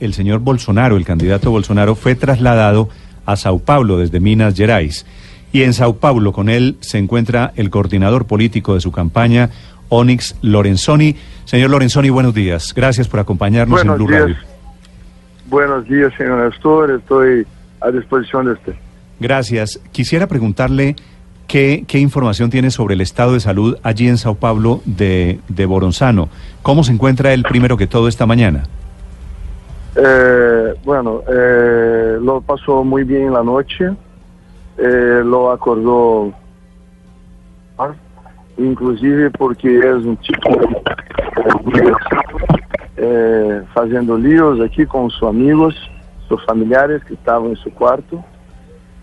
el señor Bolsonaro, el candidato Bolsonaro, fue trasladado a Sao Paulo desde Minas Gerais. Y en Sao Paulo con él se encuentra el coordinador político de su campaña, Onyx Lorenzoni. Señor Lorenzoni, buenos días. Gracias por acompañarnos buenos en Blue días. Radio. Buenos días, señor Nestor. Estoy a disposición de usted. Gracias. Quisiera preguntarle qué, qué información tiene sobre el estado de salud allí en Sao Paulo de, de Boronzano. ¿Cómo se encuentra él primero que todo esta mañana? Eh, bueno, eh, lo pasó muy bien la noche. Eh, lo acordó, inclusive porque es un chico eh, haciendo líos aquí con sus amigos, sus familiares que estaban en su cuarto.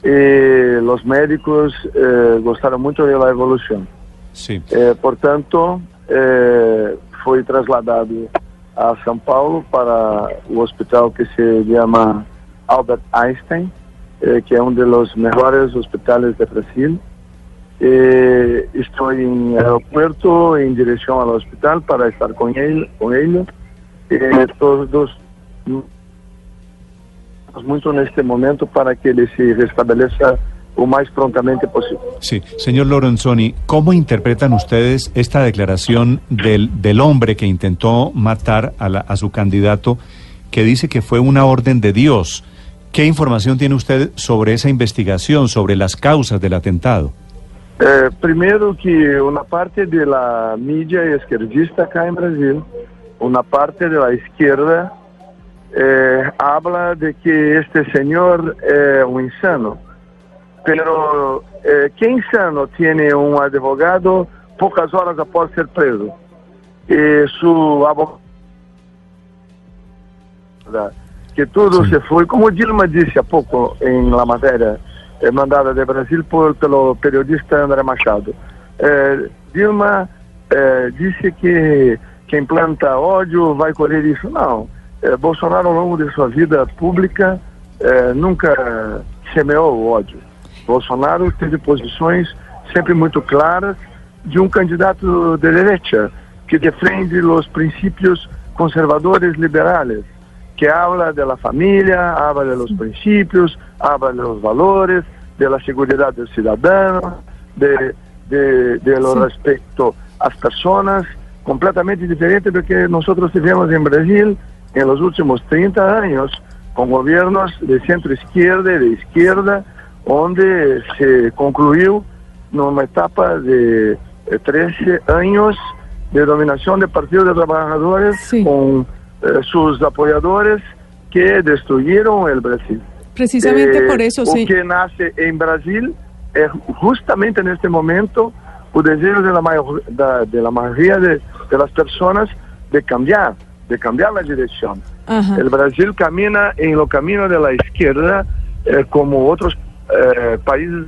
Y los médicos eh, gustaron mucho de la evolución. Sí. Eh, portanto, eh, foi trasladado a São Paulo para o hospital que se llama Albert Einstein, eh, que é um dos melhores hospitais de Brasil. Eh, estou em aeroporto em direção ao hospital para estar com ele, com ele. Eh, todos muito neste momento para que ele se restabeleça o mais prontamente possível. Sí, señor Lorenzoni, ¿cómo interpretan ustedes esta declaración del, del hombre que intentó matar a, la- a su candidato, que dice que fue una orden de Dios? ¿Qué información tiene usted sobre esa investigación, sobre las causas del atentado? Eh, primeiro que uma parte da mídia esquerdista acá em Brasil, uma parte da esquerda eh, habla de que este senhor é um insano. Pero eh, que insano tiene um advogado poucas horas após ser preso? E su abogado que tudo Sim. se foi, como Dilma disse há pouco em la matéria eh, mandada de Brasil por, pelo periodista André Machado. Eh, Dilma eh, disse que quem planta ódio vai colher isso. Não. Eh, Bolsonaro, ao longo de sua vida pública, eh, nunca semeou o ódio. Bolsonaro teve posições sempre muito claras de um candidato de direita que defende os princípios conservadores liberais que habla de la familia, habla de los principios, habla de los valores, de la seguridad del ciudadano, de, de, de lo Sí. respecto a las personas, completamente diferente de lo que nosotros tivemos en Brasil en los últimos 30 años, con gobiernos de centro izquierda y de izquierda, donde se concluyó numa etapa de eh, 13 años de dominación del Partido de Trabajadores Sí. con eh, sus apoyadores que destruyeron el Brasil. Precisamente Eh, por eso, sí. que nasce em Brasil é justamente neste momento o desejo de la, de la mayoría de, de las personas de cambiar, de cambiar la dirección. Ajá. El Brasil camina en lo camino de la izquierda eh, como otros eh, países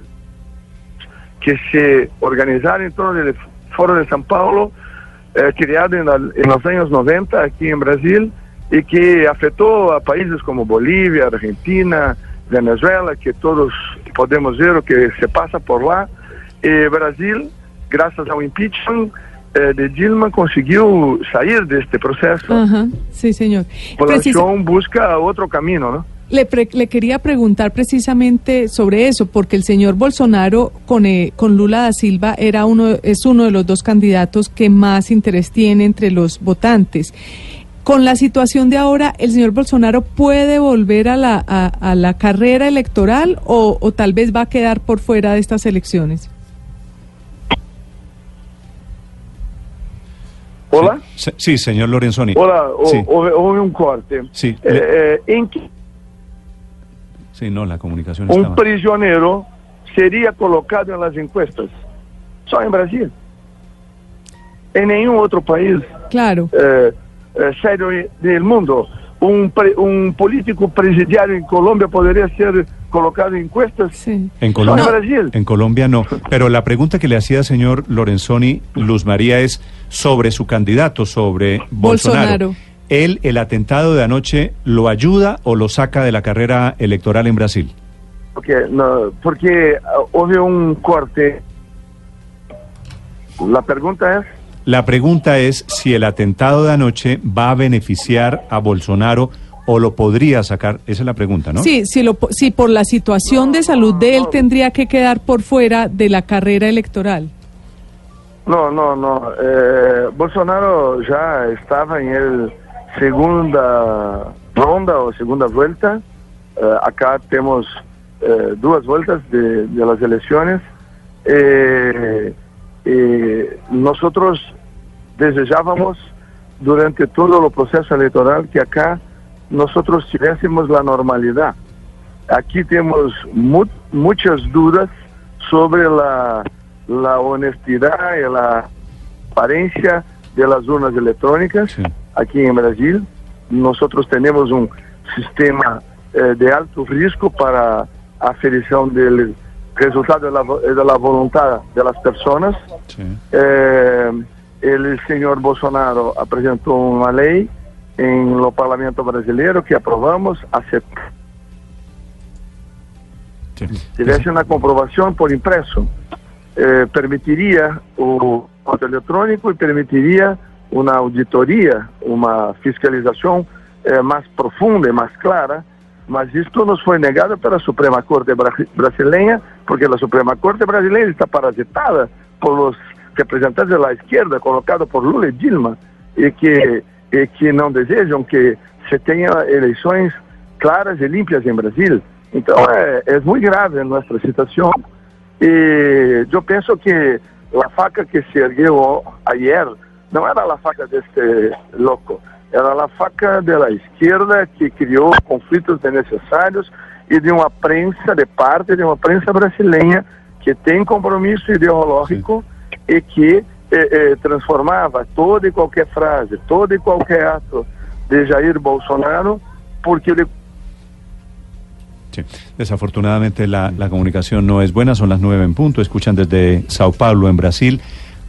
que se organizaron en torno del Foro de São Paulo, eh, criado en, la- en los años 90 aquí en Brasil y que afectó a países como Bolivia, Argentina, Venezuela, que todos podemos ver lo que se pasa por lá. Y Brasil, gracias ao impeachment eh, de Dilma, conseguiu sair deste processo. Ajá, sí, señor. A Precisa- población busca otro camino, ¿no? Le, pre- le quería preguntar precisamente sobre eso, porque el señor Bolsonaro con, eh, con Lula da Silva era uno, es uno de los dos candidatos que más interés tiene entre los votantes. Con la situación de ahora, ¿el señor Bolsonaro puede volver a la, a, a la carrera electoral o, o tal vez va a quedar por fuera de estas elecciones? Hola? Sí, sí, señor Lorenzoni. Hola, Sí. houve, houve um corte. Sí. Eh, eh, em que Sí, no, la comunicación estaba... prisioneiro seria colocado nas encuestas? Só em Brasil. Em nenhum outro país Claro. eh, eh, sério do mundo. Um, pre- um político presidiário em Colômbia poderia ser colocado em encuestas? Sí. En Só em Colombia, Brasil. en Colombia no. Pero la pregunta que le hacía señor Lorenzoni, Luz María, es sobre su candidato, sobre Bolsonaro. Bolsonaro. ¿Él, el atentado de anoche, lo ayuda o lo saca de la carrera electoral en Brasil? Porque, no, porque ah, houve um corte. A pergunta é? La pregunta es si el atentado de anoche va a beneficiar a Bolsonaro o lo podría sacar? Esa es la pregunta, ¿no? Sí, si, lo, si por la situación de salud de él tendría que quedar por fuera de la carrera electoral. No, no, no. Eh, Bolsonaro ya estaba en el segunda ronda o segunda vuelta. Eh, acá tenemos eh, dos vueltas de, las elecciones. Eh, eh, nosotros desejábamos durante todo el proceso electoral que acá nosotros tuviésemos la normalidad. Aquí tenemos mu muchas dudas sobre la, la, honestidad y la transparencia de las urnas electrónicas sí. Aquí en Brasil. Nosotros tenemos un sistema eh, de alto riesgo para aferición del resultado de la, de la voluntad de las personas. Sí. Eh, el señor Bolsonaro apresentou uma lei em no Parlamento Brasileiro que aprovamos, aceptamos. Tivesse uma comprovação por impresso, eh, permitiria o voto eletrônico e permitiria uma auditoria, uma fiscalização eh, mais profunda e mais clara, mas isto nos foi negado pela Suprema Corte Brasileira, porque a Suprema Corte Brasileira está parasitada por os representantes da esquerda, colocado por Lula e Dilma, e que, e que não desejam que se tenha eleições claras e limpas em Brasil. Então é, é muito grave a nossa situação. E eu penso que a faca que se ergueu ayer não era a faca deste louco, era a faca da esquerda que criou conflitos desnecessários e de uma prensa, de parte de uma prensa brasileira que tem compromisso ideológico. Sim e que eh, eh, transformava toda e qualquer frase, todo e qualquer ato de Jair Bolsonaro, porque ele. Desafortunadamente la, la, comunicación no es buena, son las nueve en punto, escuchan desde Sao Paulo, en Brasil,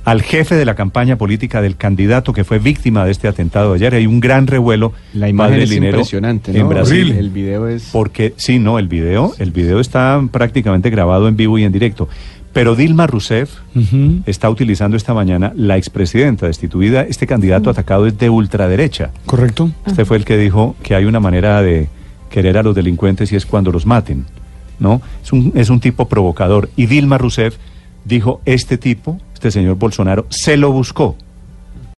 al jefe de la campaña política del candidato que fue víctima de este atentado ayer. Hay un gran revuelo. La imagen es impresionante, ¿no? En Brasil. El video es... Porque, sí, no, el video, el video está prácticamente grabado en vivo y en directo. Pero Dilma Rousseff uh -huh. está utilizando esta mañana la expresidenta destituida. Este candidato uh -huh. atacado es de ultraderecha. Correcto. Este fue el que dijo que hay una manera de querer a los delincuentes y es cuando los maten. ¿no? Es un, es un tipo provocador. Y Dilma Rousseff dijo, este tipo, este señor Bolsonaro, se lo buscó.